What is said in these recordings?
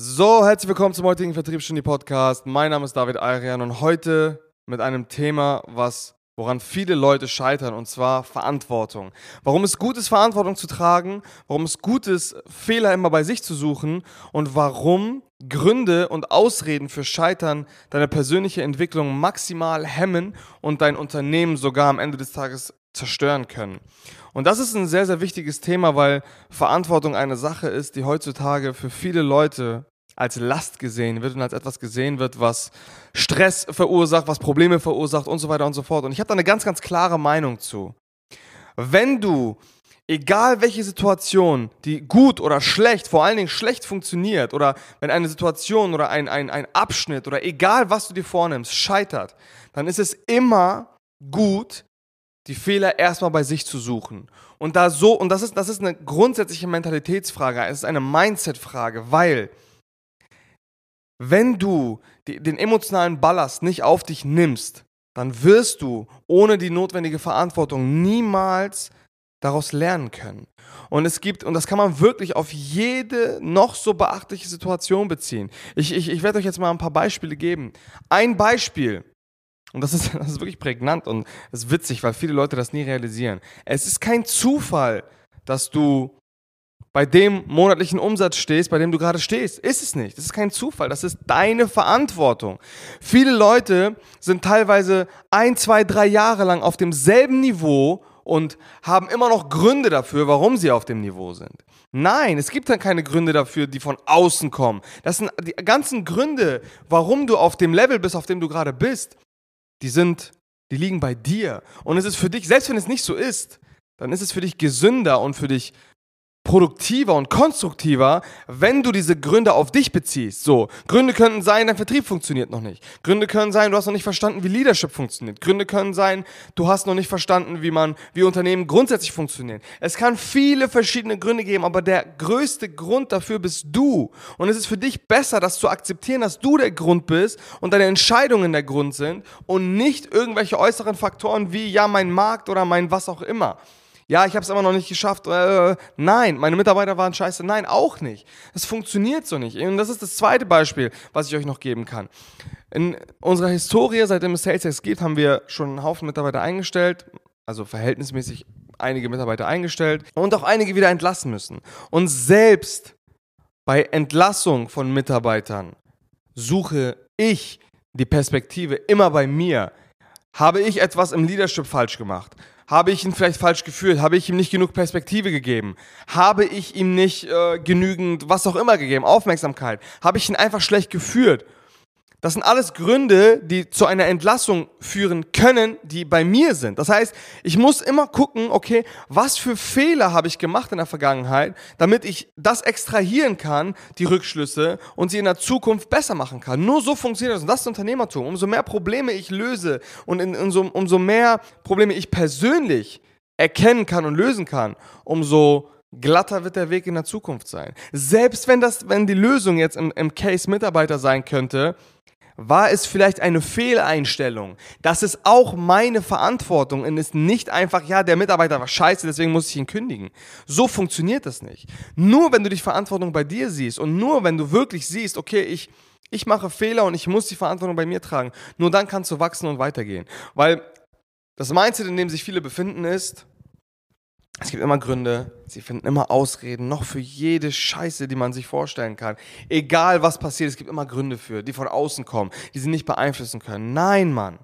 So, herzlich willkommen zum heutigen Vertriebsstunde Podcast. Mein Name ist David Ayrian und heute mit einem Thema, was woran viele Leute scheitern, und zwar Verantwortung. Warum es gut ist, Verantwortung zu tragen, warum es gut ist, Fehler immer bei sich zu suchen und warum Gründe und Ausreden für Scheitern deine persönliche Entwicklung maximal hemmen und dein Unternehmen sogar am Ende des Tages zerstören können. Und das ist ein sehr, sehr wichtiges Thema, weil Verantwortung eine Sache ist, die heutzutage für viele Leute als Last gesehen wird und als etwas gesehen wird, was Stress verursacht, was Probleme verursacht und so weiter und so fort. Und ich habe da eine ganz, ganz klare Meinung zu. Wenn du, egal welche Situation, die gut oder schlecht, vor allen Dingen schlecht funktioniert, oder wenn eine Situation oder ein, ein, ein Abschnitt oder egal was du dir vornimmst, scheitert, dann ist es immer gut, die Fehler erstmal bei sich zu suchen. Und da so, und das ist, das ist eine grundsätzliche Mentalitätsfrage, es ist eine Mindset-Frage, weil wenn du die, den emotionalen Ballast nicht auf dich nimmst, dann wirst du ohne die notwendige Verantwortung niemals daraus lernen können. Und es gibt, und das kann man wirklich auf jede noch so beachtliche Situation beziehen. Ich, ich, ich werde euch jetzt mal ein paar Beispiele geben. Ein Beispiel, und das ist, das ist wirklich prägnant und es ist witzig, weil viele Leute das nie realisieren. Es ist kein Zufall, dass du bei dem monatlichen Umsatz stehst, bei dem du gerade stehst. Ist es nicht. Das ist kein Zufall. Das ist deine Verantwortung. Viele Leute sind teilweise ein, zwei, drei Jahre lang auf demselben Niveau und haben immer noch Gründe dafür, warum sie auf dem Niveau sind. Nein, es gibt dann keine Gründe dafür, die von außen kommen. Das sind die ganzen Gründe, warum du auf dem Level bist, auf dem du gerade bist. Die sind, die liegen bei dir. Und es ist für dich, selbst wenn es nicht so ist, dann ist es für dich gesünder und für dich produktiver und konstruktiver, wenn du diese Gründe auf dich beziehst. So, Gründe könnten sein, dein Vertrieb funktioniert noch nicht. Gründe können sein, du hast noch nicht verstanden, wie Leadership funktioniert. Gründe können sein, du hast noch nicht verstanden, wie man, wie Unternehmen grundsätzlich funktionieren. Es kann viele verschiedene Gründe geben, aber der größte Grund dafür bist du. Und es ist für dich besser, das zu akzeptieren, dass du der Grund bist und deine Entscheidungen der Grund sind und nicht irgendwelche äußeren Faktoren wie ja mein Markt oder mein was auch immer ja, ich habe es immer noch nicht geschafft. Äh, nein, meine Mitarbeiter waren scheiße. Nein, auch nicht. Das funktioniert so nicht. Und das ist das zweite Beispiel, was ich euch noch geben kann. In unserer Historie, seitdem es SalesX gibt, haben wir schon einen Haufen Mitarbeiter eingestellt, also verhältnismäßig einige Mitarbeiter eingestellt und auch einige wieder entlassen müssen. Und selbst bei Entlassung von Mitarbeitern suche ich die Perspektive immer bei mir. Habe ich etwas im Leadership falsch gemacht? Habe ich ihn vielleicht falsch geführt? Habe ich ihm nicht genug Perspektive gegeben? Habe ich ihm nicht äh, genügend, was auch immer gegeben, Aufmerksamkeit? Habe ich ihn einfach schlecht geführt? Das sind alles Gründe, die zu einer Entlassung führen können, die bei mir sind. Das heißt, ich muss immer gucken, okay, was für Fehler habe ich gemacht in der Vergangenheit, damit ich das extrahieren kann, die Rückschlüsse, und sie in der Zukunft besser machen kann. Nur so funktioniert das. Und das ist Unternehmertum. Umso mehr Probleme ich löse und in, in so, umso mehr Probleme ich persönlich erkennen kann und lösen kann, umso glatter wird der Weg in der Zukunft sein. Selbst wenn das, wenn die Lösung jetzt im, im Case Mitarbeiter sein könnte, war es vielleicht eine Fehleinstellung? Das ist auch meine Verantwortung und ist nicht einfach, ja, der Mitarbeiter war scheiße, deswegen muss ich ihn kündigen. So funktioniert das nicht. Nur wenn du die Verantwortung bei dir siehst und nur wenn du wirklich siehst, okay, ich, ich mache Fehler und ich muss die Verantwortung bei mir tragen, nur dann kannst du wachsen und weitergehen. Weil das Mindset, in dem sich viele befinden, ist, es gibt immer Gründe, sie finden immer Ausreden, noch für jede Scheiße, die man sich vorstellen kann. Egal was passiert, es gibt immer Gründe für, die von außen kommen, die sie nicht beeinflussen können. Nein, Mann.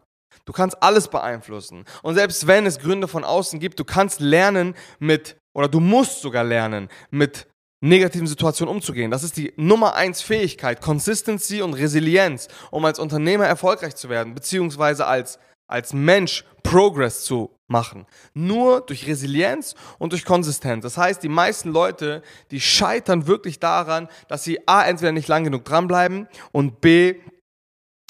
Du kannst alles beeinflussen. Und selbst wenn es Gründe von außen gibt, du kannst lernen mit, oder du musst sogar lernen, mit negativen Situationen umzugehen. Das ist die Nummer eins Fähigkeit, Consistency und Resilienz, um als Unternehmer erfolgreich zu werden, beziehungsweise als als Mensch Progress zu machen. Nur durch Resilienz und durch Konsistenz. Das heißt, die meisten Leute, die scheitern wirklich daran, dass sie A, entweder nicht lang genug dranbleiben und B,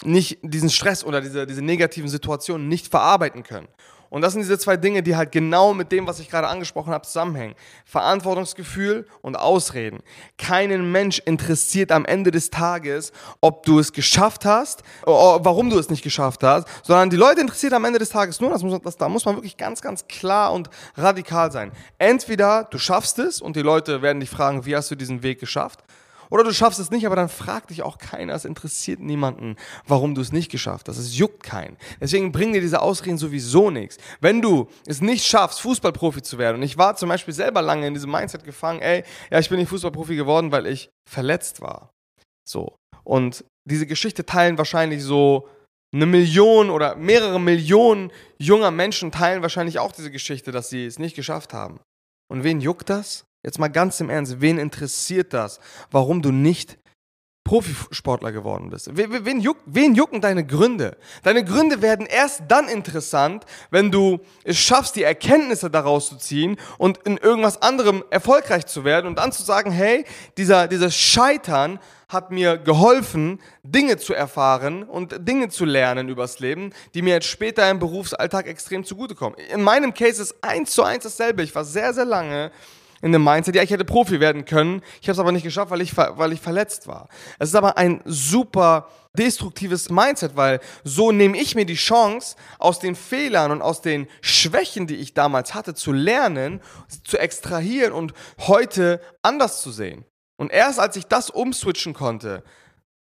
nicht diesen Stress oder diese, diese negativen Situationen nicht verarbeiten können. Und das sind diese zwei Dinge, die halt genau mit dem, was ich gerade angesprochen habe, zusammenhängen. Verantwortungsgefühl und Ausreden. Keinen Mensch interessiert am Ende des Tages, ob du es geschafft hast, warum du es nicht geschafft hast, sondern die Leute interessiert am Ende des Tages nur, das muss, das, da muss man wirklich ganz, ganz klar und radikal sein. Entweder du schaffst es und die Leute werden dich fragen, wie hast du diesen Weg geschafft? Oder du schaffst es nicht, aber dann fragt dich auch keiner, es interessiert niemanden, warum du es nicht geschafft hast. Es juckt keinen. Deswegen bringen dir diese Ausreden sowieso nichts. Wenn du es nicht schaffst, Fußballprofi zu werden, und ich war zum Beispiel selber lange in diesem Mindset gefangen, ey, ja, ich bin nicht Fußballprofi geworden, weil ich verletzt war. So. Und diese Geschichte teilen wahrscheinlich so eine Million oder mehrere Millionen junger Menschen teilen wahrscheinlich auch diese Geschichte, dass sie es nicht geschafft haben. Und wen juckt das? Jetzt mal ganz im Ernst, wen interessiert das, warum du nicht Profisportler geworden bist? Wen, juck, wen jucken deine Gründe? Deine Gründe werden erst dann interessant, wenn du es schaffst, die Erkenntnisse daraus zu ziehen und in irgendwas anderem erfolgreich zu werden und dann zu sagen, hey, dieser, dieses Scheitern hat mir geholfen, Dinge zu erfahren und Dinge zu lernen übers Leben, die mir jetzt später im Berufsalltag extrem zugutekommen. In meinem Case ist eins zu eins dasselbe. Ich war sehr, sehr lange in dem Mindset, ja, ich hätte Profi werden können, ich habe es aber nicht geschafft, weil ich, weil ich verletzt war. Es ist aber ein super destruktives Mindset, weil so nehme ich mir die Chance, aus den Fehlern und aus den Schwächen, die ich damals hatte, zu lernen, zu extrahieren und heute anders zu sehen. Und erst als ich das umswitchen konnte,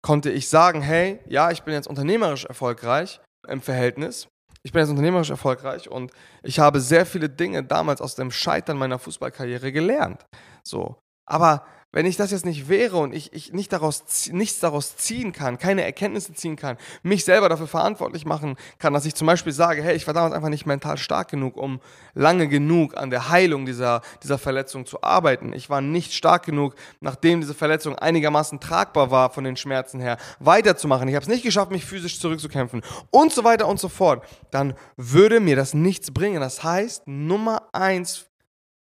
konnte ich sagen, hey, ja, ich bin jetzt unternehmerisch erfolgreich im Verhältnis ich bin jetzt unternehmerisch erfolgreich und ich habe sehr viele Dinge damals aus dem Scheitern meiner Fußballkarriere gelernt. So. Aber wenn ich das jetzt nicht wäre und ich, ich nicht daraus, nichts daraus ziehen kann, keine Erkenntnisse ziehen kann, mich selber dafür verantwortlich machen kann, dass ich zum Beispiel sage, hey, ich war damals einfach nicht mental stark genug, um lange genug an der Heilung dieser, dieser Verletzung zu arbeiten. Ich war nicht stark genug, nachdem diese Verletzung einigermaßen tragbar war von den Schmerzen her, weiterzumachen. Ich habe es nicht geschafft, mich physisch zurückzukämpfen und so weiter und so fort. Dann würde mir das nichts bringen. Das heißt, Nummer eins,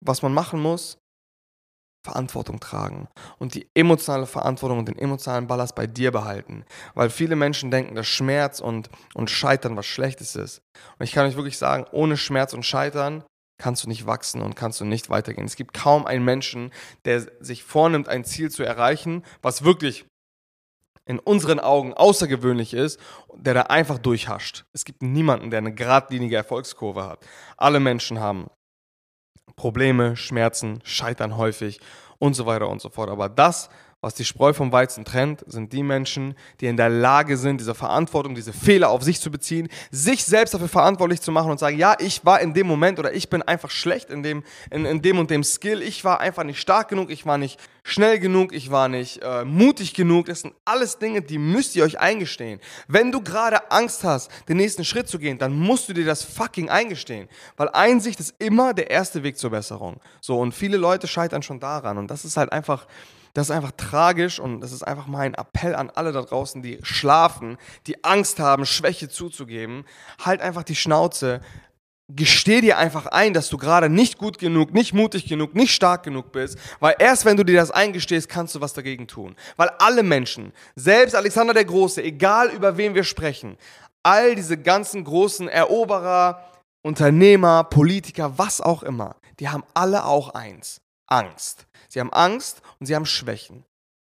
was man machen muss, Verantwortung tragen und die emotionale Verantwortung und den emotionalen Ballast bei dir behalten. Weil viele Menschen denken, dass Schmerz und, und Scheitern was Schlechtes ist. Und ich kann euch wirklich sagen, ohne Schmerz und Scheitern kannst du nicht wachsen und kannst du nicht weitergehen. Es gibt kaum einen Menschen, der sich vornimmt, ein Ziel zu erreichen, was wirklich in unseren Augen außergewöhnlich ist, der da einfach durchhascht. Es gibt niemanden, der eine geradlinige Erfolgskurve hat. Alle Menschen haben Probleme, Schmerzen, Scheitern häufig und so weiter und so fort. Aber das, was die Spreu vom Weizen trennt, sind die Menschen, die in der Lage sind, diese Verantwortung, diese Fehler auf sich zu beziehen, sich selbst dafür verantwortlich zu machen und sagen, ja, ich war in dem Moment oder ich bin einfach schlecht in dem, in, in dem und dem Skill, ich war einfach nicht stark genug, ich war nicht schnell genug, ich war nicht äh, mutig genug. Das sind alles Dinge, die müsst ihr euch eingestehen. Wenn du gerade Angst hast, den nächsten Schritt zu gehen, dann musst du dir das fucking eingestehen. Weil Einsicht ist immer der erste Weg zur Besserung. So, und viele Leute scheitern schon daran. Und das ist halt einfach das ist einfach tragisch und das ist einfach mein Appell an alle da draußen, die schlafen, die Angst haben, Schwäche zuzugeben. Halt einfach die Schnauze. Gesteh dir einfach ein, dass du gerade nicht gut genug, nicht mutig genug, nicht stark genug bist, weil erst wenn du dir das eingestehst, kannst du was dagegen tun. Weil alle Menschen, selbst Alexander der Große, egal über wen wir sprechen, all diese ganzen großen Eroberer, Unternehmer, Politiker, was auch immer, die haben alle auch eins, Angst. Sie haben Angst und sie haben Schwächen.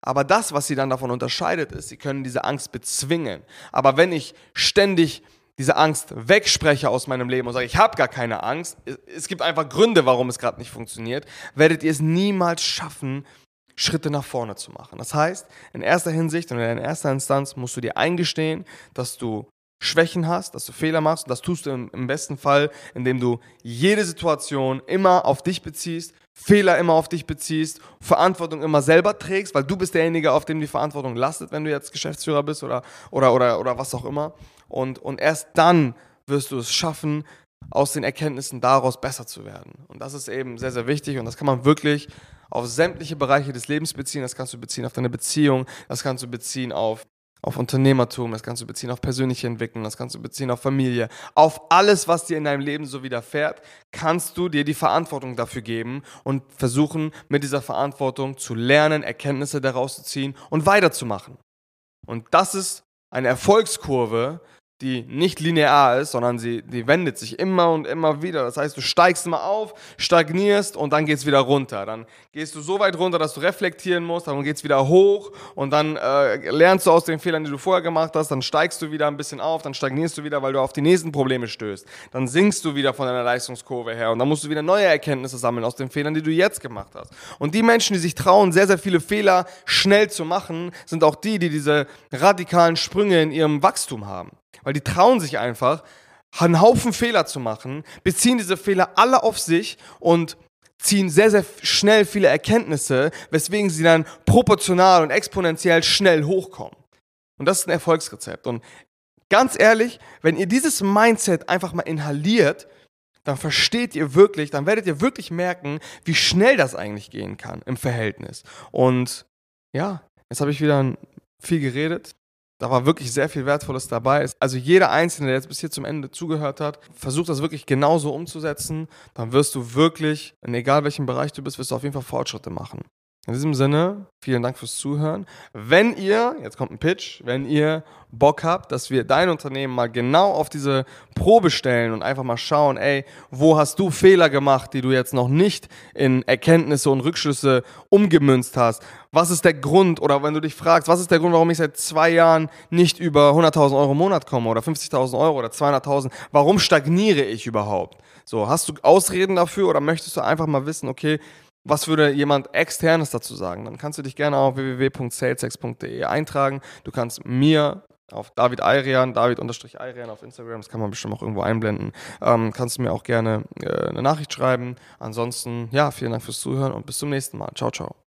Aber das, was sie dann davon unterscheidet, ist, sie können diese Angst bezwingen. Aber wenn ich ständig diese Angst wegspreche aus meinem Leben und sage, ich habe gar keine Angst, es gibt einfach Gründe, warum es gerade nicht funktioniert, werdet ihr es niemals schaffen, Schritte nach vorne zu machen. Das heißt, in erster Hinsicht und in erster Instanz musst du dir eingestehen, dass du Schwächen hast, dass du Fehler machst. Und das tust du im, im besten Fall, indem du jede Situation immer auf dich beziehst, Fehler immer auf dich beziehst, Verantwortung immer selber trägst, weil du bist derjenige, auf dem die Verantwortung lastet, wenn du jetzt Geschäftsführer bist oder, oder, oder, oder was auch immer. Und, und erst dann wirst du es schaffen, aus den Erkenntnissen daraus besser zu werden. Und das ist eben sehr, sehr wichtig und das kann man wirklich auf sämtliche Bereiche des Lebens beziehen. Das kannst du beziehen auf deine Beziehung, das kannst du beziehen auf auf Unternehmertum, das kannst du beziehen auf persönliche Entwicklung, das kannst du beziehen auf Familie, auf alles, was dir in deinem Leben so widerfährt, kannst du dir die Verantwortung dafür geben und versuchen, mit dieser Verantwortung zu lernen, Erkenntnisse daraus zu ziehen und weiterzumachen. Und das ist eine Erfolgskurve, die nicht linear ist, sondern sie die wendet sich immer und immer wieder. Das heißt, du steigst mal auf, stagnierst und dann geht's wieder runter. Dann gehst du so weit runter, dass du reflektieren musst, dann geht's wieder hoch und dann äh, lernst du aus den Fehlern, die du vorher gemacht hast, dann steigst du wieder ein bisschen auf, dann stagnierst du wieder, weil du auf die nächsten Probleme stößt. Dann sinkst du wieder von deiner Leistungskurve her und dann musst du wieder neue Erkenntnisse sammeln aus den Fehlern, die du jetzt gemacht hast. Und die Menschen, die sich trauen, sehr, sehr viele Fehler schnell zu machen, sind auch die, die diese radikalen Sprünge in ihrem Wachstum haben. Weil die trauen sich einfach, einen Haufen Fehler zu machen, beziehen diese Fehler alle auf sich und ziehen sehr, sehr schnell viele Erkenntnisse, weswegen sie dann proportional und exponentiell schnell hochkommen. Und das ist ein Erfolgsrezept. Und ganz ehrlich, wenn ihr dieses Mindset einfach mal inhaliert, dann versteht ihr wirklich, dann werdet ihr wirklich merken, wie schnell das eigentlich gehen kann im Verhältnis. Und ja, jetzt habe ich wieder viel geredet. Da war wirklich sehr viel Wertvolles dabei. Also jeder Einzelne, der jetzt bis hier zum Ende zugehört hat, versucht das wirklich genauso umzusetzen. Dann wirst du wirklich, in egal welchem Bereich du bist, wirst du auf jeden Fall Fortschritte machen. In diesem Sinne, vielen Dank fürs Zuhören. Wenn ihr, jetzt kommt ein Pitch, wenn ihr Bock habt, dass wir dein Unternehmen mal genau auf diese Probe stellen und einfach mal schauen, ey, wo hast du Fehler gemacht, die du jetzt noch nicht in Erkenntnisse und Rückschlüsse umgemünzt hast? Was ist der Grund, oder wenn du dich fragst, was ist der Grund, warum ich seit zwei Jahren nicht über 100.000 Euro im Monat komme oder 50.000 Euro oder 200.000? Warum stagniere ich überhaupt? So, hast du Ausreden dafür oder möchtest du einfach mal wissen, okay, was würde jemand externes dazu sagen? Dann kannst du dich gerne auf www.salesex.de eintragen. Du kannst mir auf David Ayrian, David-Ayrian auf Instagram, das kann man bestimmt auch irgendwo einblenden. Ähm, kannst du mir auch gerne äh, eine Nachricht schreiben. Ansonsten, ja, vielen Dank fürs Zuhören und bis zum nächsten Mal. Ciao, ciao.